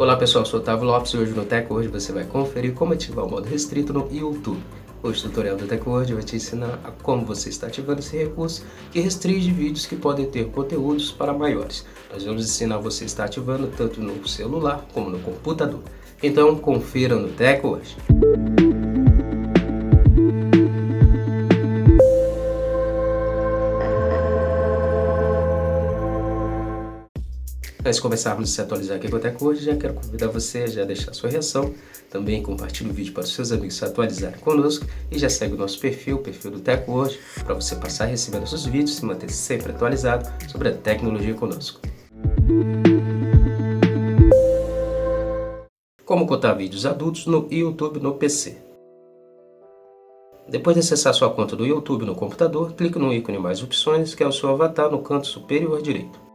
Olá pessoal, sou Otávio Lopes e hoje no TechWord você vai conferir como ativar o modo restrito no YouTube. Hoje o tutorial do TechWord vai te ensinar a como você está ativando esse recurso que restringe vídeos que podem ter conteúdos para maiores. Nós vamos ensinar você a estar ativando tanto no celular como no computador. Então confira no TechWord. De começarmos a se atualizar aqui com a TechWord, já quero convidar você já deixar sua reação, também compartilhe o vídeo para os seus amigos se atualizarem conosco e já segue o nosso perfil, o perfil do TechWord, para você passar a receber nossos vídeos e se manter sempre atualizado sobre a tecnologia conosco. Como contar vídeos adultos no YouTube no PC. Depois de acessar sua conta do YouTube no computador, clique no ícone Mais Opções, que é o seu avatar no canto superior direito.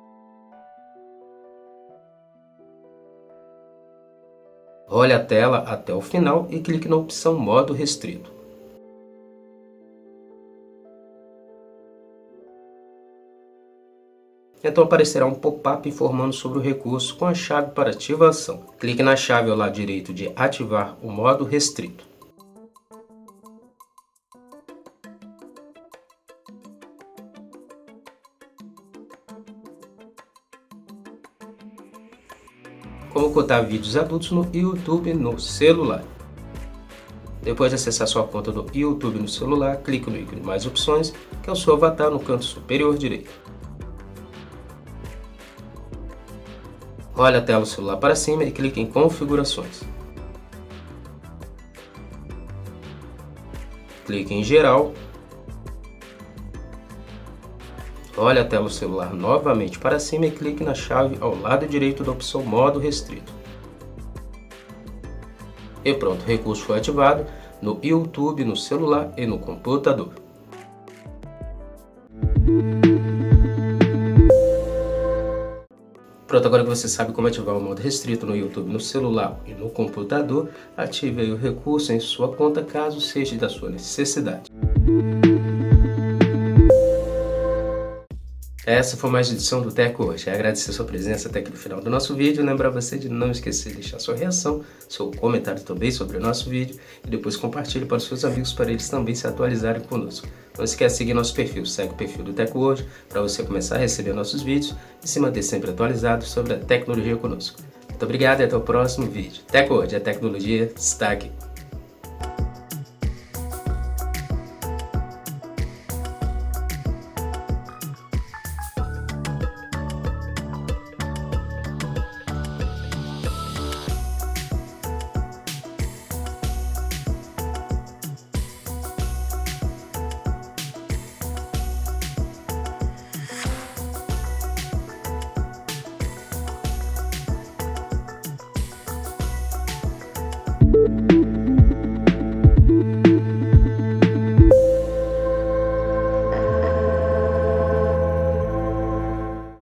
Role a tela até o final e clique na opção Modo Restrito. Então aparecerá um pop-up informando sobre o recurso com a chave para ativação. Clique na chave ao lado direito de Ativar o modo restrito. Como contar vídeos adultos no YouTube no celular. Depois de acessar sua conta do YouTube no celular, clique no ícone Mais Opções, que é o seu avatar no canto superior direito. Role a tela do celular para cima e clique em Configurações. Clique em Geral Olhe a tela do celular novamente para cima e clique na chave ao lado direito da opção Modo Restrito. E pronto, o recurso foi ativado no YouTube, no celular e no computador. Pronto, agora que você sabe como ativar o modo restrito no YouTube, no celular e no computador, ative o recurso em sua conta caso seja da sua necessidade. Essa foi mais uma edição do Teco hoje. Agradecer sua presença até aqui no final do nosso vídeo. Lembrar você de não esquecer de deixar sua reação, seu comentário também sobre o nosso vídeo e depois compartilhe para os seus amigos para eles também se atualizarem conosco. Não esqueça de seguir nosso perfil, segue o perfil do Teco hoje para você começar a receber nossos vídeos e se manter sempre atualizado sobre a tecnologia conosco. Muito obrigado e até o próximo vídeo. Teco hoje, a tecnologia está aqui.